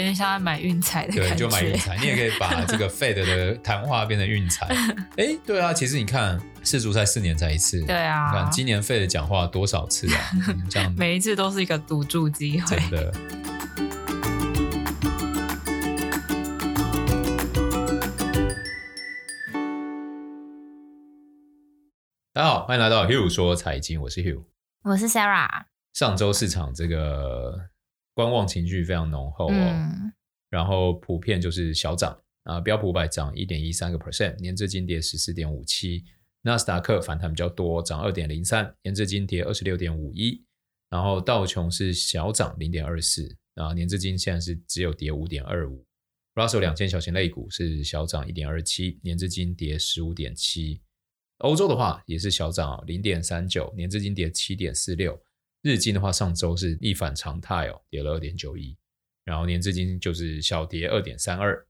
有点像在买运彩的感觉。对，就买运彩，你也可以把这个 Fed 的谈话变成运彩。哎，对啊，其实你看世足赛四年才一次，对啊，你看今年 Fed 讲话多少次啊？这样每一次都是一个赌注机会，真的。大家好，欢迎来到 Hugh 说财经，我是 Hugh，我是 Sarah。上周市场这个观望情绪非常浓厚哦，嗯、然后普遍就是小涨啊，标普五百涨一点一三个 percent，年至今跌十四点五七，纳斯达克反弹比较多，涨二点零三，年至今跌二十六点五一，然后道琼是小涨零点二四，啊，年至今现在是只有跌五点二五，Russell 两千小型类股是小涨一点二七，年至今跌十五点七。欧洲的话也是小涨零点三九，年至今跌七点四六。日经的话，上周是一反常态哦，跌了二点九一，然后年至今就是小跌二点三二。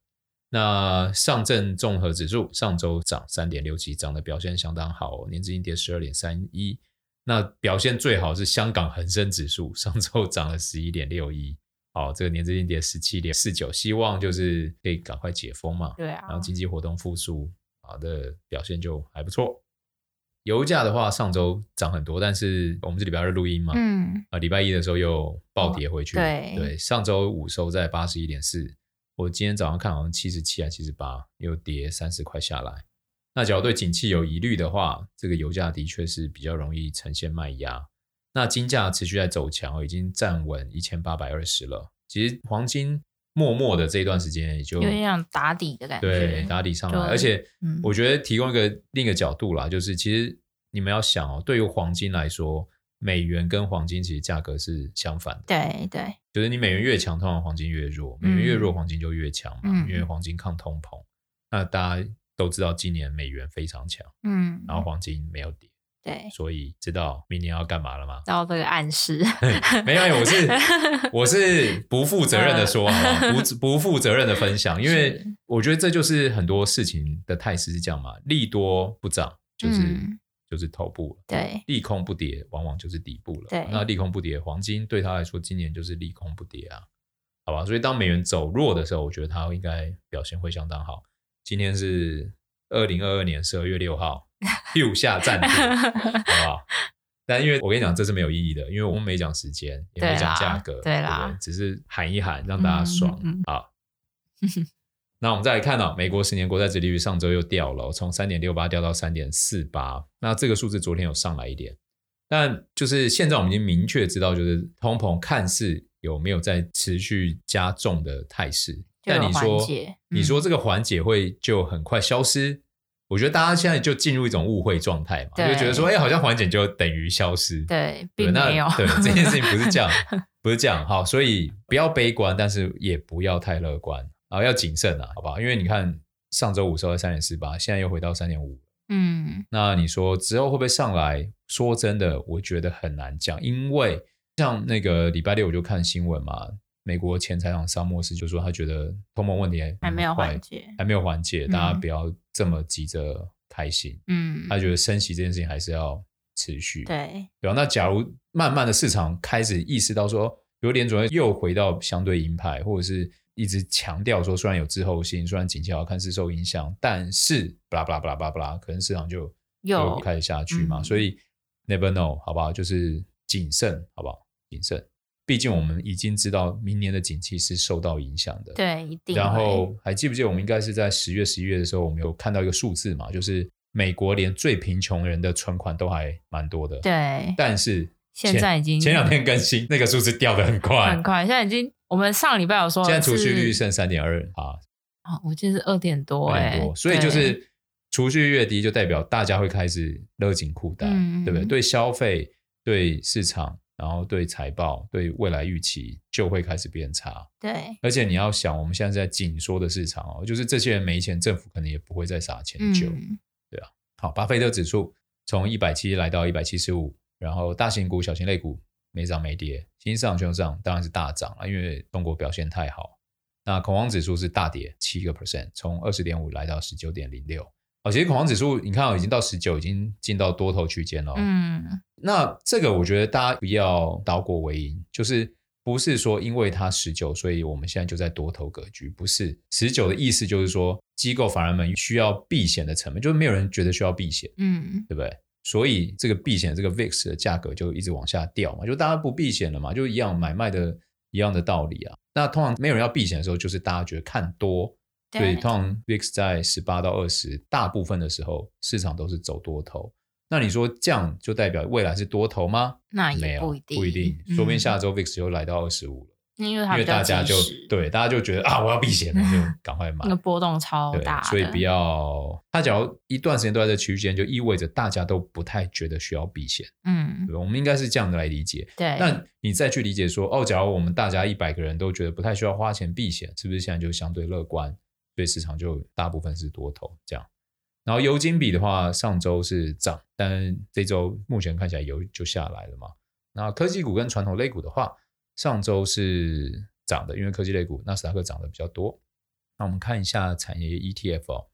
那上证综合指数上周涨三点六七，涨的表现相当好哦，年至今跌十二点三一。那表现最好是香港恒生指数，上周涨了十一点六一，好，这个年至今跌十七点四九，希望就是可以赶快解封嘛，对啊，然后经济活动复苏。好的表现就还不错。油价的话，上周涨很多，但是我们是礼拜二录音嘛，嗯，啊，礼拜一的时候又暴跌回去。哦、对对，上周五收在八十一点四，我今天早上看好像七十七还七十八，又跌三十块下来。那假如对景气有疑虑的话，这个油价的确是比较容易呈现卖压。那金价持续在走强，已经站稳一千八百二十了。其实黄金。默默的这一段时间也就有点像打底的感觉，对，打底上来。而且，我觉得提供一个另一个角度啦，就是其实你们要想哦，对于黄金来说，美元跟黄金其实价格是相反的。对对，就是你美元越强，通常黄金越弱；美元越弱，黄金就越强嘛，因为黄金抗通膨。那大家都知道，今年美元非常强，嗯，然后黄金没有跌。对，所以知道明年要干嘛了吗？到这个暗示，没有，我是 我是不负责任的说，好不好？不不负责任的分享，因为我觉得这就是很多事情的态势是这样嘛，利多不涨就是、嗯、就是头部了，对，利空不跌往往就是底部了，对，那利空不跌，黄金对他来说今年就是利空不跌啊，好吧？所以当美元走弱的时候，我觉得它应该表现会相当好。今天是二零二二年十二月六号。右下暂停，好不好？但因为我跟你讲，这是没有意义的，因为我们没讲时间，也没讲价格，对啦，对对只是喊一喊，让大家爽啊。嗯好那我们再来看到、哦、美国十年国债殖利率上周又掉了，从三点六八掉到三点四八。那这个数字昨天有上来一点，但就是现在我们已经明确知道，就是通膨看似有没有在持续加重的态势。但你说，嗯、你说这个缓解会就很快消失？我觉得大家现在就进入一种误会状态嘛，就觉得说，哎，好像缓解就等于消失，对，并没有，对，这件事情不是这样，不是这样，好，所以不要悲观，但是也不要太乐观啊，要谨慎啊，好不好？因为你看上周五收在三点四八，现在又回到三点五，嗯，那你说之后会不会上来？说真的，我觉得很难讲，因为像那个礼拜六我就看新闻嘛。美国前财长沙默斯就说，他觉得通膨问题还，还没有缓解，还没有缓解，嗯、大家不要这么急着开心。嗯，他觉得升息这件事情还是要持续。对，对吧？那假如慢慢的市场开始意识到说，比如联准会又回到相对鹰派，或者是一直强调说，虽然有滞后性，虽然景气好看是受影响，但是巴拉巴拉巴拉巴拉巴拉，可能市场就又开始下去嘛。嗯、所以 never know，好不好？就是谨慎，好不好？谨慎。毕竟我们已经知道明年的景气是受到影响的，对，一定。然后还记不记得我们应该是在十月、十一月的时候，我们有看到一个数字嘛，就是美国连最贫穷人的存款都还蛮多的，对。但是现在已经前两天更新那个数字掉的很快，很快。现在已经我们上礼拜有说，现在储蓄率剩三点二啊，啊，我记得是二点多，哎，多。所以就是储蓄越低，就代表大家会开始勒紧裤带，对不对？对消费，对市场。然后对财报、对未来预期就会开始变差。对，而且你要想，我们现在在紧缩的市场哦，就是这些人没钱，政府可能也不会再撒钱救，嗯、对啊。好，巴菲特指数从一百七来到一百七十五，然后大型股、小型类股没涨没跌，新兴市场全上当然是大涨啊，因为中国表现太好。那恐慌指数是大跌七个 percent，从二十点五来到十九点零六。哦，其实恐慌指数你看哦，已经到十九，已经进到多头区间了。嗯，那这个我觉得大家不要倒果为因，就是不是说因为它十九，所以我们现在就在多头格局。不是十九的意思，就是说机构反而们需要避险的成本，就是没有人觉得需要避险，嗯，对不对？所以这个避险这个 VIX 的价格就一直往下掉嘛，就大家不避险了嘛，就一样买卖的一样的道理啊。那通常没有人要避险的时候，就是大家觉得看多，对，所以通常 VIX 在十八到二十，大部分的时候市场都是走多头。那你说这样就代表未来是多头吗？那也不一定，不一定，说不定下周 VIX 又来到二十五了。因为，因为大家就对大家就觉得啊，我要避险了，就赶快买。那个波动超大，所以不要。它假如一段时间都在这区间，就意味着大家都不太觉得需要避险。嗯，对，我们应该是这样的来理解。对。那你再去理解说，哦，假如我们大家一百个人都觉得不太需要花钱避险，是不是现在就相对乐观？所以市场就大部分是多头这样。然后油金比的话，上周是涨，但这周目前看起来油就下来了嘛。那科技股跟传统类股的话，上周是涨的，因为科技类股纳斯达克涨得比较多。那我们看一下产业 ETF 哦，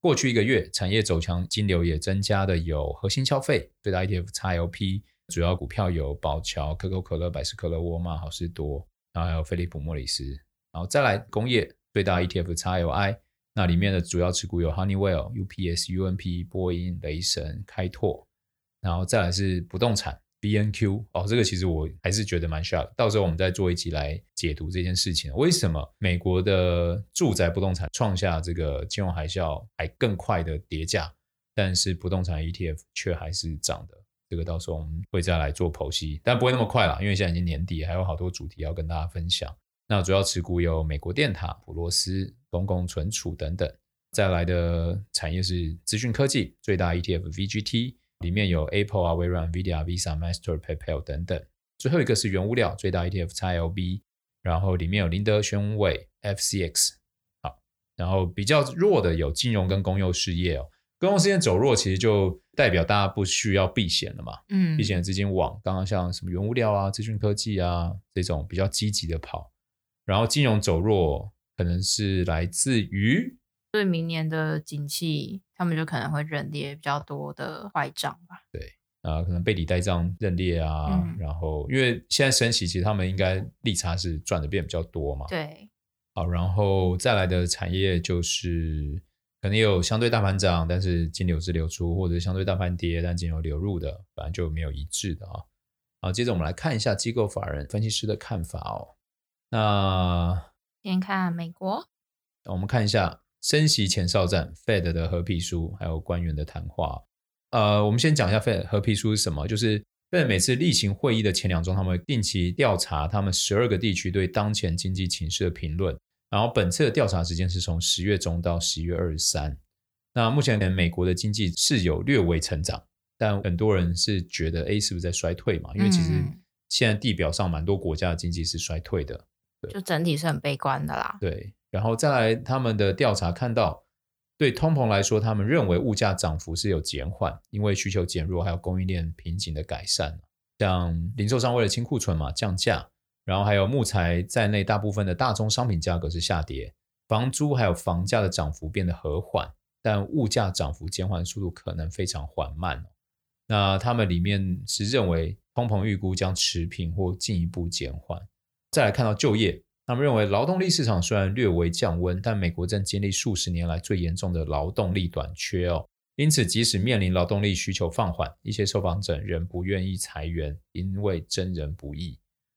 过去一个月产业走强，金流也增加的有核心消费最大 ETF XLP，主要股票有宝桥、可口可乐、百事可乐、沃尔玛、好事多，然后还有飞利浦、莫里斯，然后再来工业最大 ETF XLI。那里面的主要持股有 Honeywell、UPS、UNP、波音、雷神、开拓，然后再来是不动产 BNQ 哦，这个其实我还是觉得蛮 shock。到时候我们再做一集来解读这件事情，为什么美国的住宅不动产创下这个金融海啸还更快的跌价，但是不动产 ETF 却还是涨的？这个到时候我们会再来做剖析，但不会那么快啦，因为现在已经年底，还有好多主题要跟大家分享。那主要持股有美国电塔、普罗斯、公共存储等等。再来的产业是资讯科技，最大 ETF VGT 里面有 Apple 啊、微软、NVIDIA、Visa、Master、PayPal 等等。最后一个是原物料，最大 ETF XLB，然后里面有林德宣伟、FCX。好，然后比较弱的有金融跟公用事业哦。公用事业走弱，其实就代表大家不需要避险了嘛。嗯，避险的资金往刚刚像什么原物料啊、资讯科技啊这种比较积极的跑。然后金融走弱，可能是来自于对明年的景气，他们就可能会认列比较多的坏账吧。对啊，可能背离带账认列啊。嗯、然后因为现在升息，其实他们应该利差是赚的变比较多嘛。对。好，然后再来的产业就是可能有相对大盘涨，但是金流是流出，或者相对大盘跌，但金流流入的，反正就没有一致的啊。好，接着我们来看一下机构法人分析师的看法哦。那先看美国，我们看一下升息前哨战 Fed 的合皮书，还有官员的谈话。呃，我们先讲一下 Fed 合皮书是什么，就是 Fed 每次例行会议的前两周，他们定期调查他们十二个地区对当前经济情势的评论。然后本次的调查时间是从十月中到十一月二十三。那目前美国的经济是有略微成长，但很多人是觉得，哎，是不是在衰退嘛？因为其实现在地表上蛮多国家的经济是衰退的。就整体是很悲观的啦。对，然后再来他们的调查看到，对通膨来说，他们认为物价涨幅是有减缓，因为需求减弱，还有供应链瓶颈的改善。像零售商为了清库存嘛，降价，然后还有木材在内，大部分的大宗商品价格是下跌，房租还有房价的涨幅变得和缓，但物价涨幅减缓速度可能非常缓慢。那他们里面是认为通膨预估将持平或进一步减缓。再来看到就业，他们认为劳动力市场虽然略微降温，但美国正经历数十年来最严重的劳动力短缺哦。因此，即使面临劳动力需求放缓，一些受访者仍不愿意裁员，因为真人不易。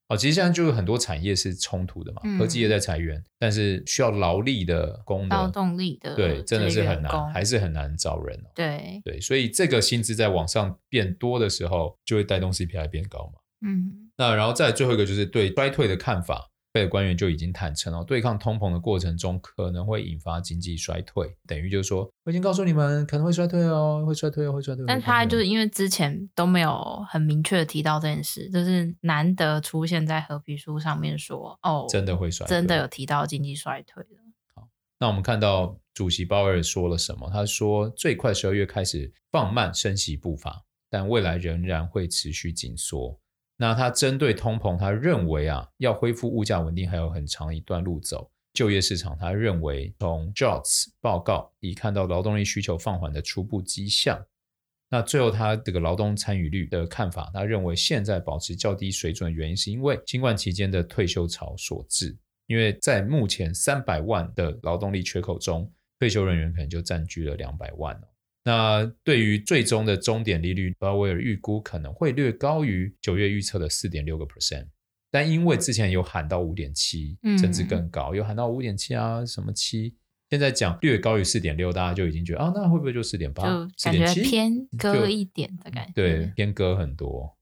哦，其实现在就是很多产业是冲突的嘛，科技也在裁员，但是需要劳力的工的劳动力的对，真的是很难，还是很难找人哦。对对，所以这个薪资在往上变多的时候，就会带动 CPI 变高嘛。嗯。那然后再最后一个就是对衰退的看法，贝尔官员就已经坦诚了，对抗通膨的过程中可能会引发经济衰退，等于就是说我已经告诉你们可能会衰退哦，会衰退哦，会衰退。但他就是因为之前都没有很明确的提到这件事，就是难得出现在褐皮书上面说哦，真的会衰退，真的有提到经济衰退的。好，那我们看到主席鲍尔说了什么？他说最快十二月开始放慢升息步伐，但未来仍然会持续紧缩。那他针对通膨，他认为啊，要恢复物价稳定还有很长一段路走。就业市场，他认为从 Jobs 报告已看到劳动力需求放缓的初步迹象。那最后他这个劳动参与率的看法，他认为现在保持较低水准原因是因为新冠期间的退休潮所致。因为在目前三百万的劳动力缺口中，退休人员可能就占据了两百万。那对于最终的终点利率，鲍威尔预估可能会略高于九月预测的四点六个 percent。但因为之前有喊到五点七，甚至更高，有喊到五点七啊，什么七？现在讲略高于四点六，大家就已经觉得啊，那会不会就四点八？就感觉偏割一点的感觉。对，偏割很多。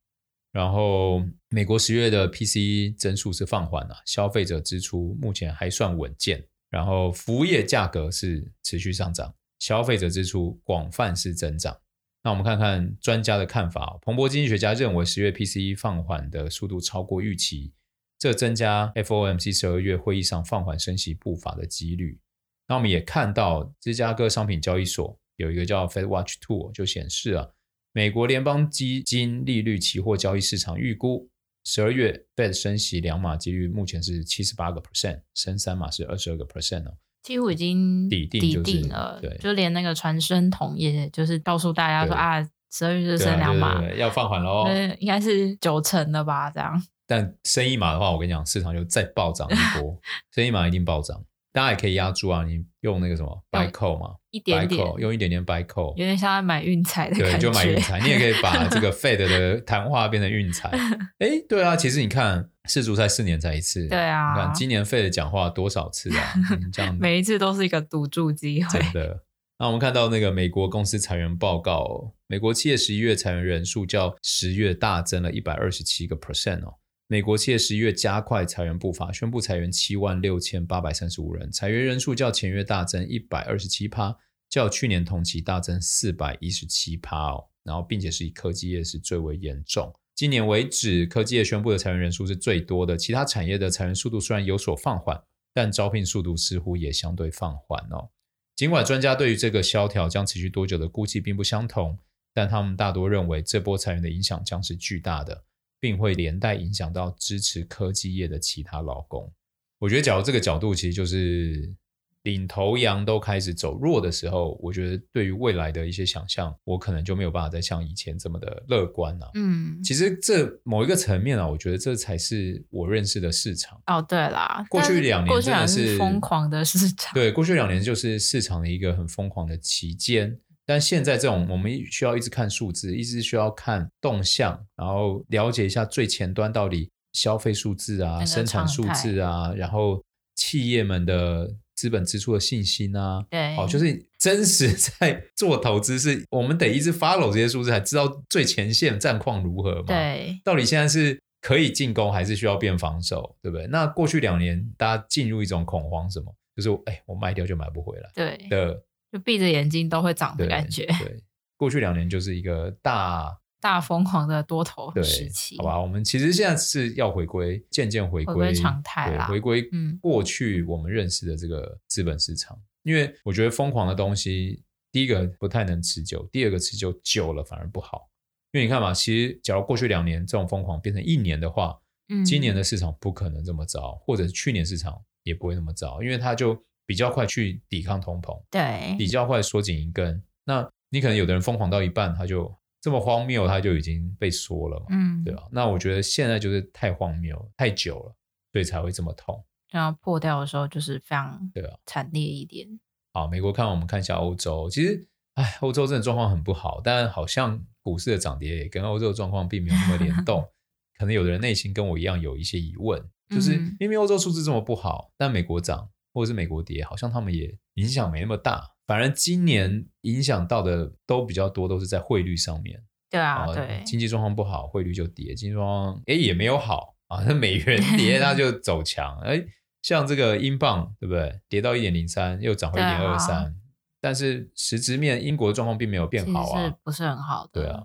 然后美国十月的 PCE 增速是放缓了，消费者支出目前还算稳健。然后服务业价格是持续上涨，消费者支出广泛是增长。那我们看看专家的看法，彭博经济学家认为十月 PCE 放缓的速度超过预期，这增加 FOMC 十二月会议上放缓升息步伐的几率。那我们也看到芝加哥商品交易所有一个叫 Fed Watch Tool，就显示啊，美国联邦基金利率期货交易市场预估十二月 Fed 升息两码几率目前是七十八个 percent，升三码是二十二个 percent 哦，几乎已经底定、就是、底定了，对，就连那个传声筒也就是告诉大家说啊，十二月就升两码，要放缓喽，应该是九成的吧，这样。但升一码的话，我跟你讲，市场就再暴涨一波，升一码一定暴涨。大家也可以押注啊，你用那个什么 buy call 嘛，一点点用一点点 buy call，有点像在买运彩的感觉。对，就买运彩，你也可以把这个 Fed 的谈话变成运彩。哎，对啊，其实你看世足赛四年才一次，对啊，你看今年 Fed 讲话多少次啊？这样 每一次都是一个赌注机会。真的。那我们看到那个美国公司裁员报告，美国企业十一月裁员人数较十月大增了一百二十七个 percent 哦。美国企业十一月加快裁员步伐，宣布裁员七万六千八百三十五人，裁员人数较前月大增一百二十七趴，较去年同期大增四百一十七趴哦。然后，并且是以科技业是最为严重。今年为止，科技业宣布的裁员人数是最多的，其他产业的裁员速度虽然有所放缓，但招聘速度似乎也相对放缓哦。尽管专家对于这个萧条将持续多久的估计并不相同，但他们大多认为这波裁员的影响将是巨大的。并会连带影响到支持科技业的其他劳工。我觉得，假如这个角度其实就是领头羊都开始走弱的时候，我觉得对于未来的一些想象，我可能就没有办法再像以前这么的乐观了。嗯，其实这某一个层面啊，我觉得这才是我认识的市场。哦，对啦，过去两年真的是疯狂的市场。对，过去两年就是市场的一个很疯狂的期间。但现在这种，我们需要一直看数字，一直需要看动向，然后了解一下最前端到底消费数字啊、生产数字啊，然后企业们的资本支出的信心啊，对，好，就是真实 在做投资，是我们得一直 follow 这些数字，才知道最前线战况如何嘛。对，到底现在是可以进攻，还是需要变防守，对不对？那过去两年大家进入一种恐慌，什么？就是哎，我卖掉就买不回来，对的。就闭着眼睛都会涨的感觉。对，对，过去两年就是一个大大疯狂的多头时期，好吧？我们其实现在是要回归，渐渐回归，回归常态啦，回归过去我们认识的这个资本市场。嗯、因为我觉得疯狂的东西，第一个不太能持久，第二个持久久了反而不好。因为你看嘛，其实假如过去两年这种疯狂变成一年的话，嗯，今年的市场不可能这么糟，或者是去年市场也不会那么糟，因为它就。比较快去抵抗通膨，对，比较快缩紧一根。那你可能有的人疯狂到一半，他就这么荒谬，他就已经被缩了嘛，嗯，对吧？那我觉得现在就是太荒谬，太久了，所以才会这么痛。然后破掉的时候就是非常对啊，惨烈一点。好，美国看我们看一下欧洲，其实哎，欧洲真的状况很不好，但好像股市的涨跌也跟欧洲的状况并没有那么联 动。可能有的人内心跟我一样有一些疑问，就是明明欧洲数字这么不好，但美国涨。或者是美国跌，好像他们也影响没那么大。反而今年影响到的都比较多，都是在汇率上面。对啊，对，经济状况不好，汇率就跌；经济状况哎也没有好啊，那美元跌它就走强。哎，像这个英镑对不对？跌到一点零三，又涨回一点二三。但是实质面，英国的状况并没有变好啊，是不是很好的。对啊，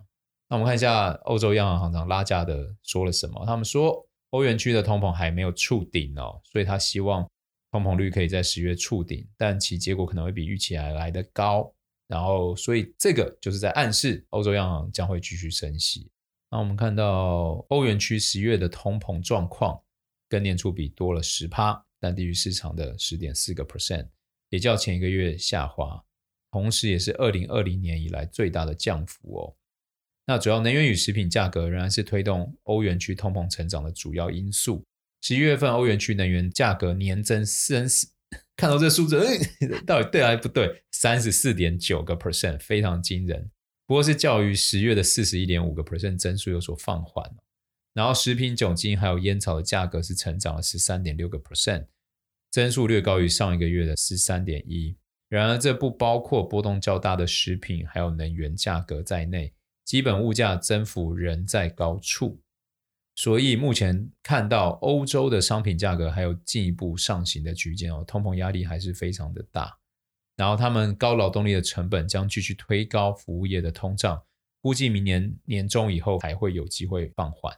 那我们看一下欧洲央行行长拉加德说了什么？他们说欧元区的通膨还没有触顶哦，所以他希望。通膨率可以在十月触顶，但其结果可能会比预期还来得高。然后，所以这个就是在暗示欧洲央行将会继续升息。那我们看到欧元区十月的通膨状况跟年初比多了十趴，但低于市场的十点四个 percent，也较前一个月下滑。同时也是二零二零年以来最大的降幅哦。那主要能源与食品价格仍然是推动欧元区通膨成长的主要因素。十一月份欧元区能源价格年增三十，看到这数字，到底对还不对？三十四点九个 percent，非常惊人。不过是较于十月的四十一点五个 percent 增速有所放缓。然后食品、酒精还有烟草的价格是成长了十三点六个 percent，增速略高于上一个月的十三点一。然而这不包括波动较大的食品还有能源价格在内。基本物价增幅仍在高处，所以目前看到欧洲的商品价格还有进一步上行的区间哦，通膨压力还是非常的大。然后他们高劳动力的成本将继续推高服务业的通胀，估计明年年中以后还会有机会放缓。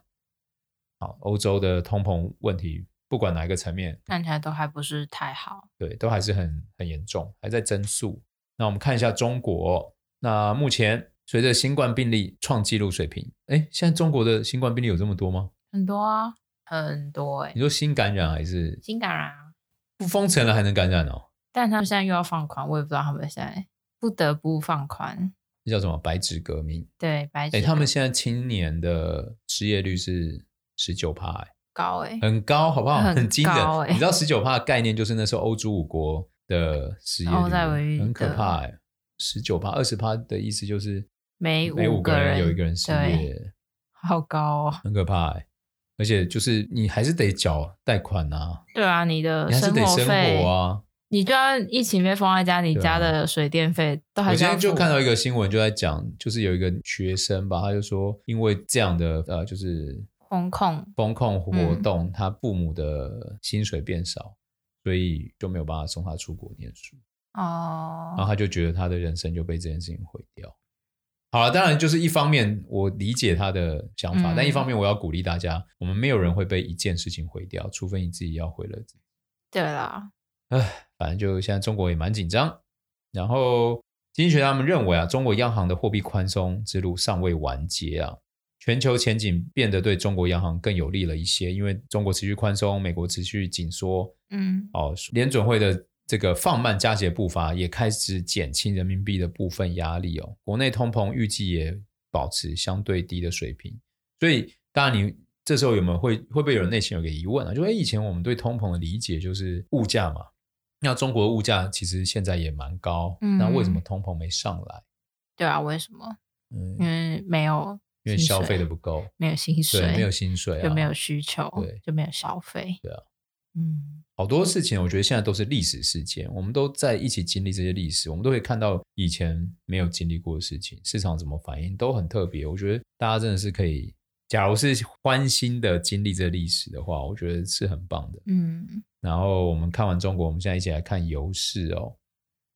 好，欧洲的通膨问题不管哪一个层面，看起来都还不是太好，对，都还是很很严重，还在增速。那我们看一下中国，那目前。随着新冠病例创纪录水平，哎，现在中国的新冠病例有这么多吗？很多啊，很多哎。你说新感染还是新感染啊？不封城了还能感染哦？但他们现在又要放宽，我也不知道他们现在不得不放宽。这叫什么？白纸革命？对，白纸。哎，他们现在青年的失业率是十九趴，哎，高哎，很高，好不好？很惊人。你知道十九趴的概念就是那时候欧洲五国的失业率，很可怕哎，十九趴，二十趴的意思就是。每每五个人有一个人失业，好高哦，很可怕哎！而且就是你还是得缴贷款呐，对啊，你的生活啊，你就要疫情被封在家，你家的水电费都还。我今天就看到一个新闻，就在讲，就是有一个学生吧，他就说，因为这样的呃，就是封控封控活动，他父母的薪水变少，所以就没有办法送他出国念书哦，然后他就觉得他的人生就被这件事情毁掉。好了，当然就是一方面我理解他的想法，嗯、但一方面我要鼓励大家，我们没有人会被一件事情毁掉，除非你自己要毁了自己。对啦，唉，反正就现在中国也蛮紧张。然后经济学家们认为啊，中国央行的货币宽松之路尚未完结啊，全球前景变得对中国央行更有利了一些，因为中国持续宽松，美国持续紧缩，嗯，哦，联准会的。这个放慢加息步伐，也开始减轻人民币的部分压力哦。国内通膨预计也保持相对低的水平，所以当然你这时候有没有会会不会有人内心有个疑问啊？就哎，以前我们对通膨的理解就是物价嘛，那中国的物价其实现在也蛮高，嗯，那为什么通膨没上来？对啊，为什么？嗯，因为没有，因为消费的不够，没有薪水，对，没有薪水啊，就没有需求，对，就没有消费，对啊，嗯。好多事情，我觉得现在都是历史事件，我们都在一起经历这些历史，我们都可以看到以前没有经历过的事情，市场怎么反应都很特别。我觉得大家真的是可以，假如是欢欣的经历这历史的话，我觉得是很棒的。嗯，然后我们看完中国，我们现在一起来看油市哦。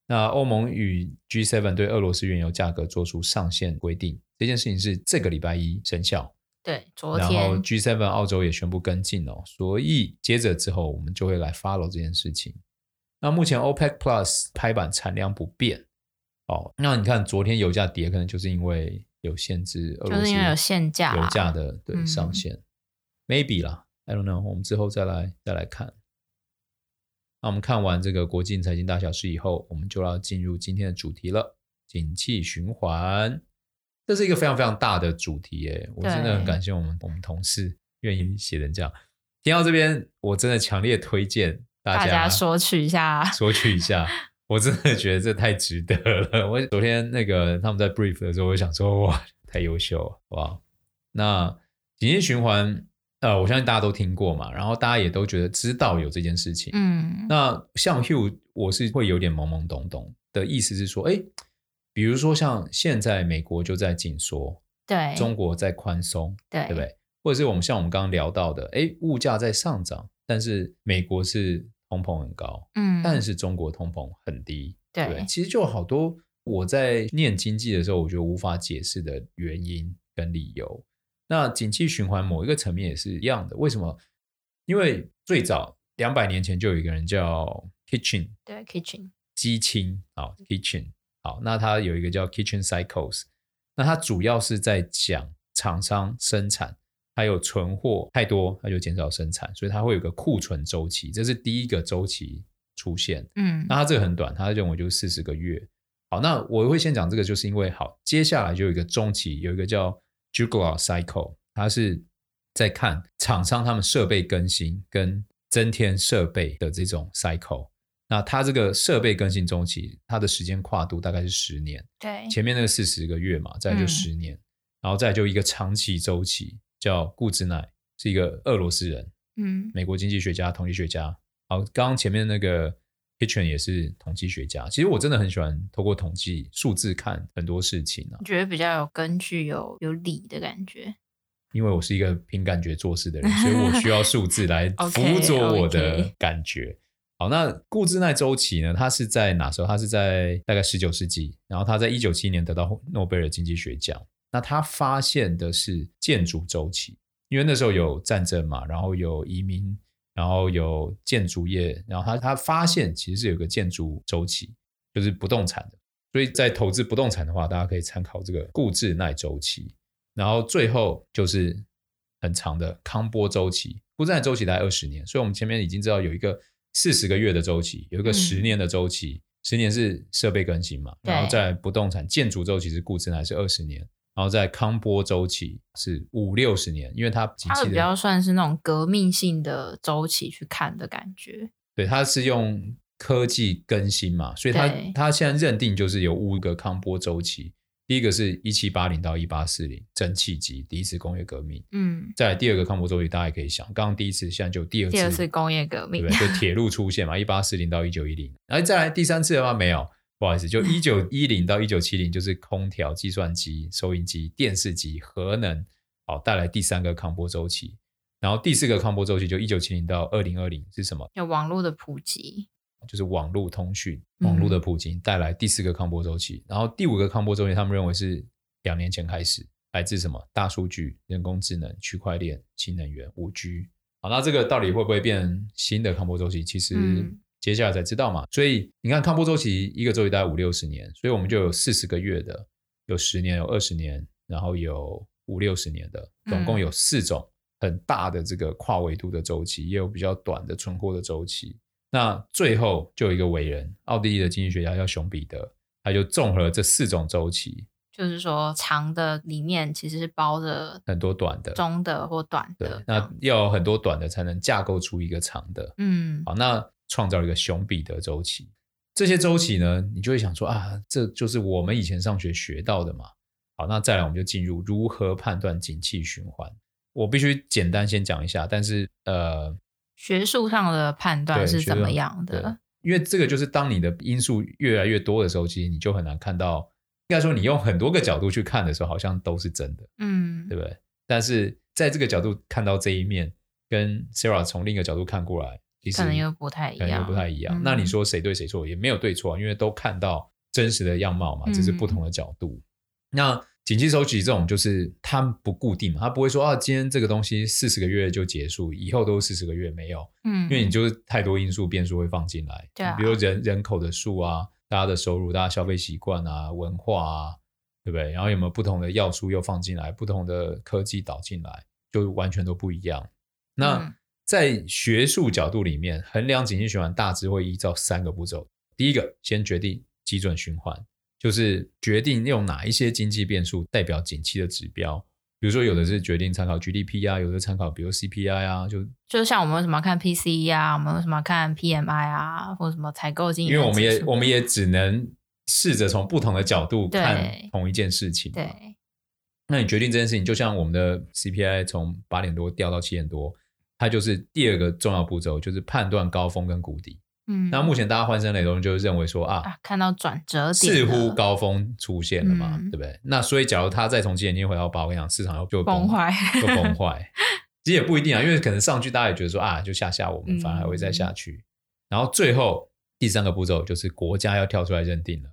那欧盟与 G7 对俄罗斯原油价格做出上限规定，这件事情是这个礼拜一生效。对，昨天，然后 G7 澳洲也宣布跟进哦，所以接着之后我们就会来 follow 这件事情。那目前 OPEC Plus 拍板产量不变哦，那你看昨天油价跌，可能就是因为有限制，就是因为有限价油价的对上限、嗯、，maybe 啦，I don't know，我们之后再来再来看。那我们看完这个国际财经大小事以后，我们就要进入今天的主题了，景气循环。这是一个非常非常大的主题诶，我真的很感谢我们我们同事愿意写成这样。听到这边，我真的强烈推荐大家，索取一下，索取一下，我真的觉得这太值得了。我昨天那个他们在 brief 的时候，我想说哇，太优秀了，哇！那景气循环，呃，我相信大家都听过嘛，然后大家也都觉得知道有这件事情，嗯。那像 Hugh，我是会有点懵懵懂懂的意思是说，哎。比如说，像现在美国就在紧缩，对，中国在宽松，对，对不对？或者是我们像我们刚刚聊到的，哎，物价在上涨，但是美国是通膨很高，嗯，但是中国通膨很低，对，对，其实就好多我在念经济的时候，我觉得无法解释的原因跟理由。那景气循环某一个层面也是一样的，为什么？因为最早两百年前就有一个人叫 Kitchen，对，Kitchen，基清啊，Kitchen。好，那它有一个叫 Kitchen Cycles，那它主要是在讲厂商生产还有存货太多，它就减少生产，所以它会有个库存周期，这是第一个周期出现。嗯，那它这个很短，它认为就是四十个月。好，那我会先讲这个，就是因为好，接下来就有一个中期，有一个叫 Jugalar Cycle，它是在看厂商他们设备更新跟增添设备的这种 cycle。那它这个设备更新周期，它的时间跨度大概是十年。对，前面那个四十个月嘛，再就十年，嗯、然后再就一个长期周期，叫顾兹奈，是一个俄罗斯人，嗯，美国经济学家、统计学家。好，刚刚前面那个。Hitchens 也是统计学家，其实我真的很喜欢透过统计数字看很多事情啊，觉得比较有根据、有有理的感觉。因为我是一个凭感觉做事的人，所以我需要数字来 辅佐我的感觉。okay, okay. 好，那固执奈周期呢？他是在哪时候？他是在大概十九世纪，然后他在一九七一年得到诺贝尔经济学奖。那他发现的是建筑周期，因为那时候有战争嘛，然后有移民。然后有建筑业，然后他他发现其实是有个建筑周期，就是不动产的。所以在投资不动产的话，大家可以参考这个固执奈周期。然后最后就是很长的康波周期，固执奈周期大概二十年。所以我们前面已经知道有一个四十个月的周期，有一个十年的周期，嗯、十年是设备更新嘛，然后在不动产建筑周期是顾兹奈是二十年。然后在康波周期是五六十年，因为它它比较算是那种革命性的周期去看的感觉。对，它是用科技更新嘛，所以它它现在认定就是有五个康波周期。第一个是一七八零到一八四零，蒸汽机第一次工业革命。嗯，再来第二个康波周期，大家也可以想，刚刚第一次，现在就第二次，第二次工业革命，对，就铁路出现嘛，一八四零到一九一零。然后再来第三次的话，没有。不好意思，就一九一零到一九七零，就是空调、计算机、收音机、电视机、核能，好，带来第三个康波周期。然后第四个康波周期就一九七零到二零二零是什么？有网络的普及，就是网络通讯、网络的普及带来第四个康波周期。然后第五个康波周期，他们认为是两年前开始，来自什么？大数据、人工智能、区块链、新能源、五 G。好，那这个到底会不会变新的康波周期？其实。嗯接下来才知道嘛，所以你看康波周期一个周期大概五六十年，所以我们就有四十个月的，有十年，有二十年，然后有五六十年的，总共有四种很大的这个跨维度的周期，也有比较短的存货的周期。那最后就有一个伟人，奥地利的经济学家叫熊彼得，他就综合了这四种周期，就是说长的里面其实是包着很多短的，中的或短的，那要有很多短的才能架构出一个长的。嗯，好，那。创造了一个熊彼得周期，这些周期呢，你就会想说啊，这就是我们以前上学学到的嘛。好，那再来我们就进入如何判断景气循环。我必须简单先讲一下，但是呃，学术上的判断是怎么样的？因为这个就是当你的因素越来越多的时候，其实你就很难看到。应该说，你用很多个角度去看的时候，好像都是真的，嗯，对不对？但是在这个角度看到这一面，跟 Sarah 从另一个角度看过来。其实可能又不太一样，可能又不太一样。嗯、那你说谁对谁错，也没有对错，因为都看到真实的样貌嘛，只是不同的角度。嗯、那景气周期这种就是它不固定嘛，它不会说啊，今天这个东西四十个月就结束，以后都四十个月没有。嗯，因为你就是太多因素变数会放进来，对啊，比如人人口的数啊，大家的收入、大家消费习惯啊、文化啊，对不对？然后有没有不同的要素又放进来，不同的科技导进来，就完全都不一样。那。嗯在学术角度里面，衡量景气循环大致会依照三个步骤。第一个，先决定基准循环，就是决定用哪一些经济变数代表景气的指标。比如说，有的是决定参考 GDP 啊，有的参考比如 CPI 啊，就就像我们为什么要看 PCE 啊，我们为什么要看 PMI 啊，或者什么采购经理。因为我们也我们也只能试着从不同的角度看同一件事情。对，那你决定这件事情，就像我们的 CPI 从八点多掉到七点多。它就是第二个重要步骤，就是判断高峰跟谷底。嗯，那目前大家欢声雷动，就认为说啊，啊，看到转折点，似乎高峰出现了嘛，嗯、对不对？那所以，假如他再从七点七回到八，我跟你讲，市场就崩坏，就崩坏。其实也不一定啊，因为可能上去大家也觉得说啊，就吓吓我们，反而还会再下去。嗯、然后最后第三个步骤就是国家要跳出来认定了。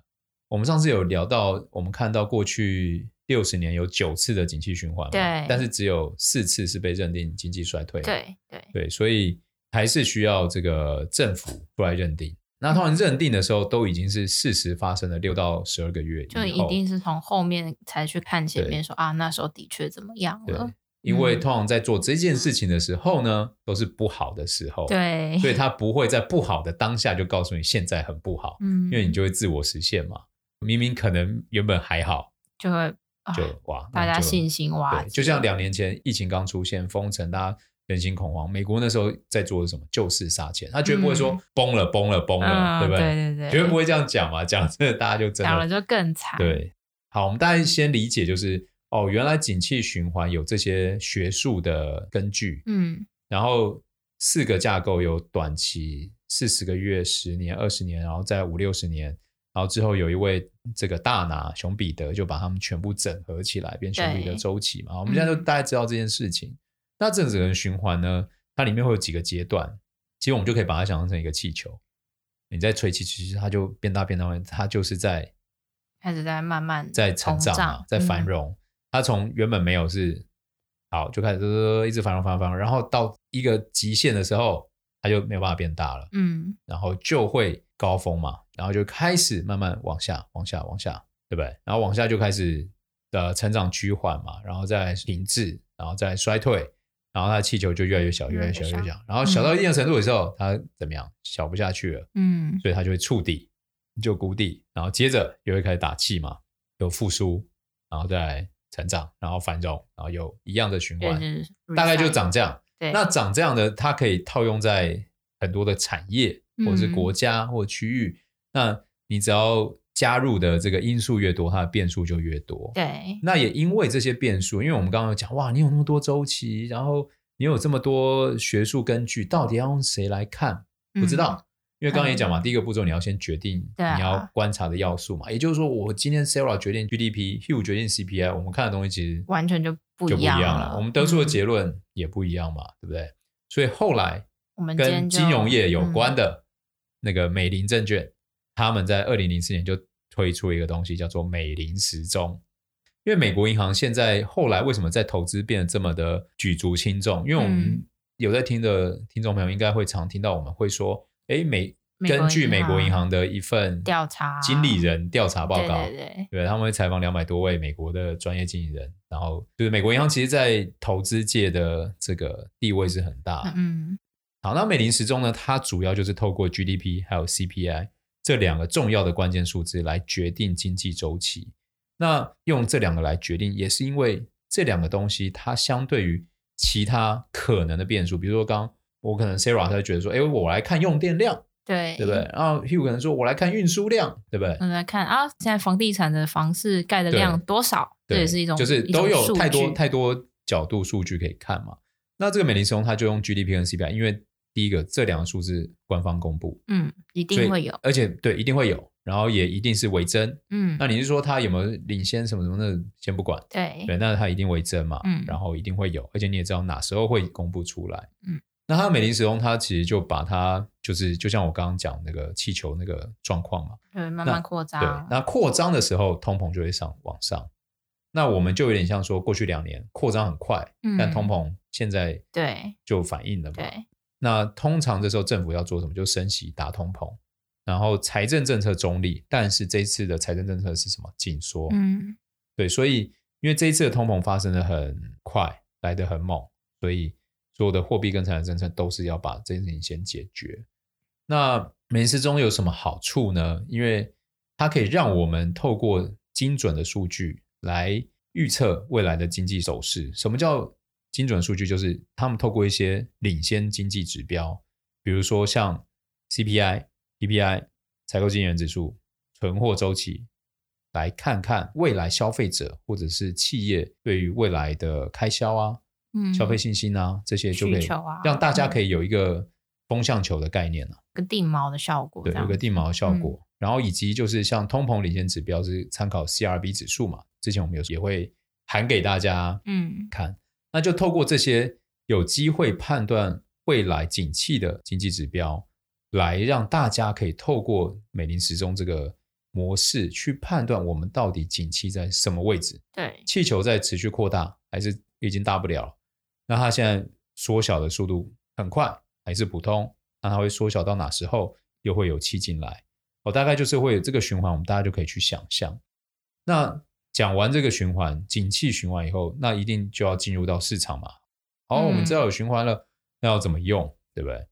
我们上次有聊到，我们看到过去。六十年有九次的景气循环，对，但是只有四次是被认定经济衰退，对对对，所以还是需要这个政府出来认定。那通常认定的时候，都已经是事实发生了六到十二个月，就一定是从后面才去看前面说，啊，那时候的确怎么样了。因为通常在做这件事情的时候呢，都是不好的时候，对，所以他不会在不好的当下就告诉你现在很不好，嗯，因为你就会自我实现嘛。明明可能原本还好，就会就哇，大家信心哇，对，就像两年前疫情刚出现，封城，大家人心恐慌。美国那时候在做的什么？救市杀钱，他绝对不会说崩了，崩了，崩了，对不对？对对对，绝对不会这样讲嘛，讲这大家就真的讲了就更惨。对，好，我们大家先理解，就是哦，原来景气循环有这些学术的根据，嗯，然后四个架构有短期四十个月、十年、二十年，然后再五六十年。然后之后有一位这个大拿熊彼得就把他们全部整合起来，变熊彼得周期嘛。我们现在都大概知道这件事情。嗯、那这整个循环呢，它里面会有几个阶段。其实我们就可以把它想象成一个气球，你在吹气，其实它就变大变大，它就是在开始在慢慢在成长嘛，在繁荣。嗯、它从原本没有是好，就开始一直繁荣繁荣繁荣，然后到一个极限的时候，它就没有办法变大了。嗯，然后就会高峰嘛。然后就开始慢慢往下，往下，往下，对不对？然后往下就开始的成长趋缓嘛，然后再停滞，然后再衰退，然后它的气球就越来越小，越来越小，越来越小。然后小到一定的程度的时候，它怎么样？小不下去了，嗯，所以它就会触底，就谷底，然后接着又会开始打气嘛，有复苏，然后再来成长，然后繁荣，然后有一样的循环，大概就长这样。那长这样的，它可以套用在很多的产业，或者是国家或者区域。那你只要加入的这个因素越多，它的变数就越多。对，那也因为这些变数，因为我们刚刚有讲，哇，你有那么多周期，然后你有这么多学术根据，到底要用谁来看？不知道，嗯、因为刚刚也讲嘛，嗯、第一个步骤你要先决定你要观察的要素嘛，啊、也就是说，我今天 Sarah 决定 GDP，Hugh 决定 CPI，我们看的东西其实完全就不一样了，我们得出的结论也不一样嘛，嗯、对不对？所以后来我们跟金融业有关的那个美林证券。他们在二零零四年就推出一个东西，叫做美林时钟。因为美国银行现在后来为什么在投资变得这么的举足轻重？因为我们有在听的听众朋友应该会常听到我们会说，哎，美根据美国银行的一份调查经理人调查报告，对对对，对，他们会采访两百多位美国的专业经理人，然后就是美国银行其实在投资界的这个地位是很大。嗯，好，那美林时钟呢，它主要就是透过 GDP 还有 CPI。这两个重要的关键数字来决定经济周期。那用这两个来决定，也是因为这两个东西它相对于其他可能的变数，比如说刚刚我可能 Sarah 他就觉得说，哎，我来看用电量，对对不对？然后 Hugh 可能说我来看运输量，对不对？我来看啊，现在房地产的房市盖的量多少？对，这也是一种就是都有太多太多角度数据可以看嘛。那这个美林时钟它就用 GDP 跟 CPI，因为第一个，这两个数字官方公布，嗯，一定会有，而且对，一定会有，然后也一定是为真，嗯，那你是说它有没有领先什么什么的，先不管，对，对，那它一定为真嘛，嗯，然后一定会有，而且你也知道哪时候会公布出来，嗯，那它美林时钟，它其实就把它就是就像我刚刚讲那个气球那个状况嘛，对，慢慢扩张，对，那扩张的时候通膨就会上往上，那我们就有点像说过去两年扩张很快，嗯，但通膨现在对就反应了嘛，对。那通常这时候政府要做什么？就升息打通膨，然后财政政策中立。但是这一次的财政政策是什么？紧缩。嗯，对，所以因为这一次的通膨发生的很快，来得很猛，所以所有的货币跟财政政策都是要把这件事情先解决。那美林时钟有什么好处呢？因为它可以让我们透过精准的数据来预测未来的经济走势。什么叫？精准数据就是他们透过一些领先经济指标，比如说像 CPI、PPI、采购经理人指数、存货周期，来看看未来消费者或者是企业对于未来的开销啊、嗯、消费信心啊这些，就可以让大家可以有一个风向球的概念了、啊，个定锚的效果，对，有个定锚的效果。嗯、然后以及就是像通膨领先指标是参考 CRB 指数嘛，之前我们有也会喊给大家嗯看。嗯那就透过这些有机会判断未来景气的经济指标，来让大家可以透过美林时钟这个模式去判断我们到底景气在什么位置。对，气球在持续扩大还是已经大不了？那它现在缩小的速度很快还是普通？那它会缩小到哪时候又会有气进来？哦，大概就是会有这个循环，我们大家就可以去想象。那。讲完这个循环，景气循环以后，那一定就要进入到市场嘛。好，我们知道有循环了，嗯、那要怎么用，对不对？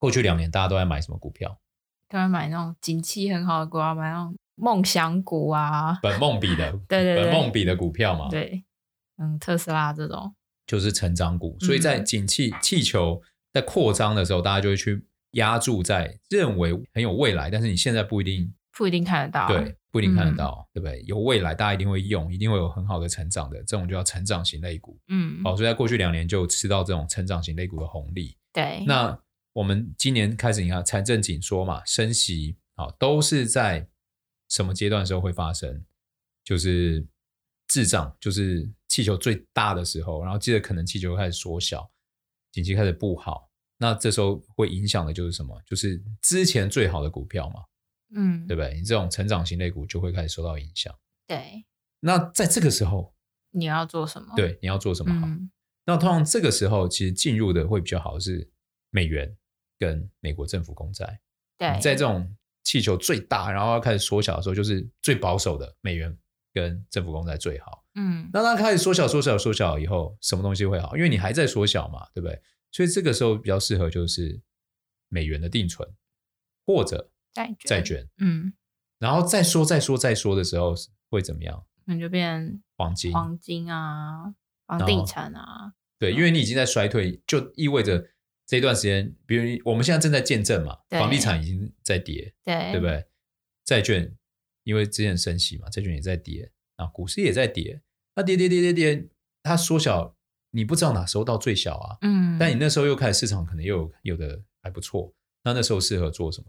过去两年大家都在买什么股票？都在买那种景气很好的股啊，买那种梦想股啊，本梦比的，对对对，本梦比的股票嘛，对，嗯，特斯拉这种。就是成长股，所以在景气气球在扩张的时候，大家就会去押注在认为很有未来，但是你现在不一定不一定看得到，对，不一定看得到，嗯、对不对？有未来，大家一定会用，一定会有很好的成长的，这种就叫成长型类股，嗯，好，所以在过去两年就吃到这种成长型类股的红利，对，那我们今年开始，你看财政紧缩嘛，升息，好，都是在。什么阶段的时候会发生？就是滞胀，就是气球最大的时候，然后接着可能气球开始缩小，景气开始不好，那这时候会影响的就是什么？就是之前最好的股票嘛，嗯，对不对？你这种成长型类股就会开始受到影响。对，那在这个时候你要做什么？对，你要做什么好？嗯，那通常这个时候其实进入的会比较好的是美元跟美国政府公债。对，在这种。气球最大，然后要开始缩小的时候，就是最保守的美元跟政府公债最好。嗯，那它开始缩小、缩小、缩小以后，什么东西会好？因为你还在缩小嘛，对不对？所以这个时候比较适合就是美元的定存或者债券。债券，嗯，然后再说、再说、再说的时候会怎么样？那就变黄金、黄金啊，房地产啊。对，因为你已经在衰退，就意味着。这段时间，比如我们现在正在见证嘛，房地产已经在跌，对，对不对？债券因为之前升息嘛，债券也在跌，啊，股市也在跌，那跌跌跌跌跌，它缩小，你不知道哪时候到最小啊，嗯，但你那时候又开始市场可能又有有的还不错，那那时候适合做什么？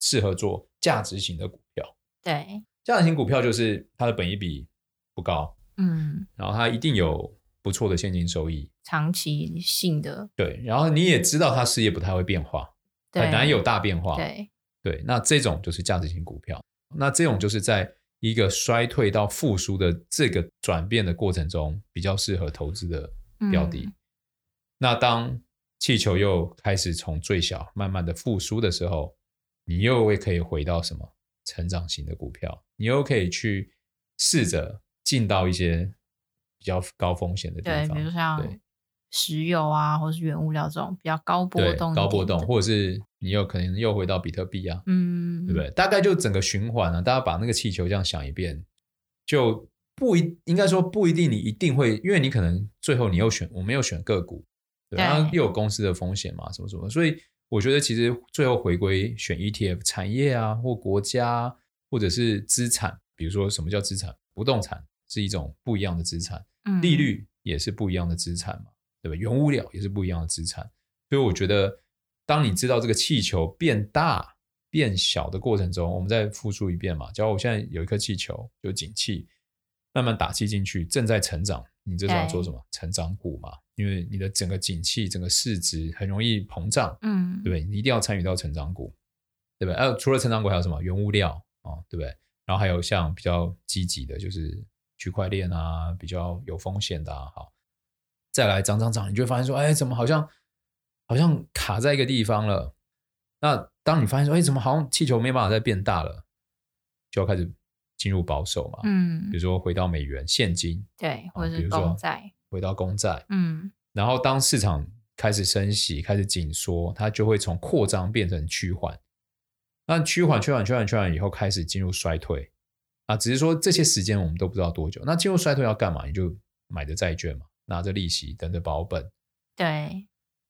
适合做价值型的股票，对，价值型股票就是它的本益比不高，嗯，然后它一定有。不错的现金收益，长期性的对，然后你也知道它事业不太会变化，很难有大变化，对。对，那这种就是价值型股票，那这种就是在一个衰退到复苏的这个转变的过程中，比较适合投资的标的。嗯、那当气球又开始从最小慢慢的复苏的时候，你又会可以回到什么成长型的股票，你又可以去试着进到一些。比较高风险的地方，对，比如像石油啊，或是原物料这种比较高波动、高波动，或者是你有可能又回到比特币啊，嗯，对不对？大概就整个循环啊，大家把那个气球这样想一遍，就不一应该说不一定你一定会，因为你可能最后你又选我没有选个股，对，然后又有公司的风险嘛，什么什么，所以我觉得其实最后回归选 ETF 产业啊，或国家，或者是资产，比如说什么叫资产？不动产是一种不一样的资产。利率也是不一样的资产嘛，对吧？原物料也是不一样的资产，所以我觉得，当你知道这个气球变大变小的过程中，我们再复述一遍嘛。假如我现在有一颗气球，有景气，慢慢打气进去，正在成长，你这时候要做什么？成长股嘛，因为你的整个景气、整个市值很容易膨胀，嗯，对不对？你一定要参与到成长股，对不对？呃，除了成长股还有什么？原物料啊，对不对？然后还有像比较积极的，就是。区块链啊，比较有风险的啊，好，再来涨涨涨，你就会发现说，哎，怎么好像好像卡在一个地方了？那当你发现说，哎，怎么好像气球没办法再变大了，就要开始进入保守嘛，嗯，比如说回到美元现金，对，或者是公债，回到公债，嗯，然后当市场开始升息，开始紧缩，它就会从扩张变成趋缓，那趋缓、趋缓、趋缓、趋缓以后，开始进入衰退。啊，只是说这些时间我们都不知道多久。那进入衰退要干嘛？你就买着债券嘛，拿着利息，等着保本。对。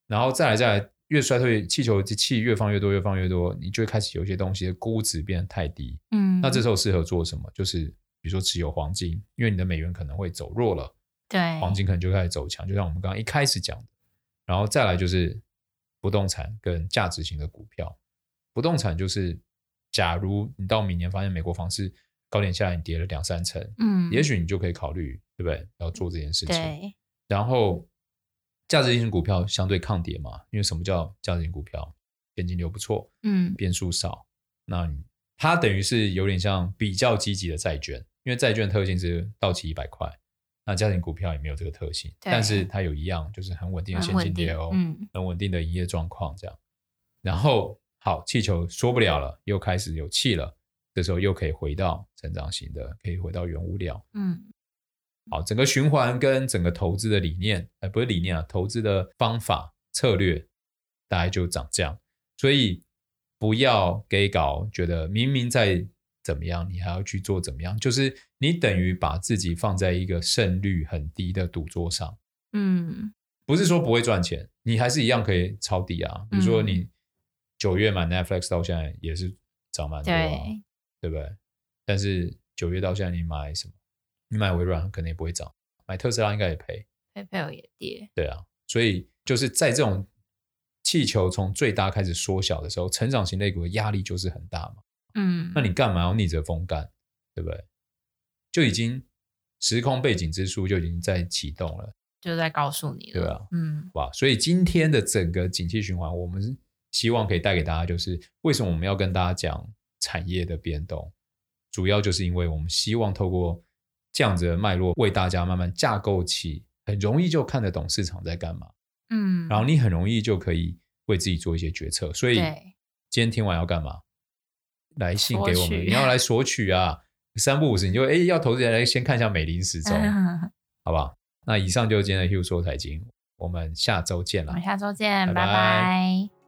然后再来再来，越衰退，气球的气越放越多，越放越多，你就会开始有些东西的估值变得太低。嗯。那这时候适合做什么？就是比如说持有黄金，因为你的美元可能会走弱了。对。黄金可能就开始走强，就像我们刚刚一开始讲的。然后再来就是不动产跟价值型的股票。不动产就是，假如你到明年发现美国房市。高点下来，你跌了两三成，嗯，也许你就可以考虑，对不对？要做这件事情。对。然后，价值型股票相对抗跌嘛，因为什么叫价值型股票？现金流不错，嗯，变数少。那它等于是有点像比较积极的债券，因为债券特性是到期一百块，那价值型股票也没有这个特性，但是它有一样，就是很稳定的现金流，嗯，很稳定的营业状况这样。然后，好，气球说不了了，又开始有气了。这时候又可以回到成长型的，可以回到原物料。嗯，好，整个循环跟整个投资的理念，哎，不是理念啊，投资的方法策略，大概就长这样。所以不要给搞，觉得明明在怎么样，你还要去做怎么样，就是你等于把自己放在一个胜率很低的赌桌上。嗯，不是说不会赚钱，你还是一样可以抄底啊。比如说你九月买 Netflix 到现在也是涨蛮多，啊，对，对不对？但是九月到现在你买什么？你买微软可能也不会涨，买特斯拉应该也赔，PayPal 也跌。对啊，所以就是在这种气球从最大开始缩小的时候，成长型类股的压力就是很大嘛。嗯，那你干嘛要逆着风干？对不对？就已经时空背景之书就已经在启动了。就在告诉你了，对啊，嗯，哇，所以今天的整个景气循环，我们希望可以带给大家，就是为什么我们要跟大家讲产业的变动，主要就是因为我们希望透过这样子的脉络，为大家慢慢架构起很容易就看得懂市场在干嘛，嗯，然后你很容易就可以为自己做一些决策。所以今天听完要干嘛？来信给我们，你要来索取啊，三不五时你就哎要投资人来先看一下美林时钟，好不好？那以上就是今天的 Hugh 说财经，我们下周见了。我们下周见，拜拜。拜拜。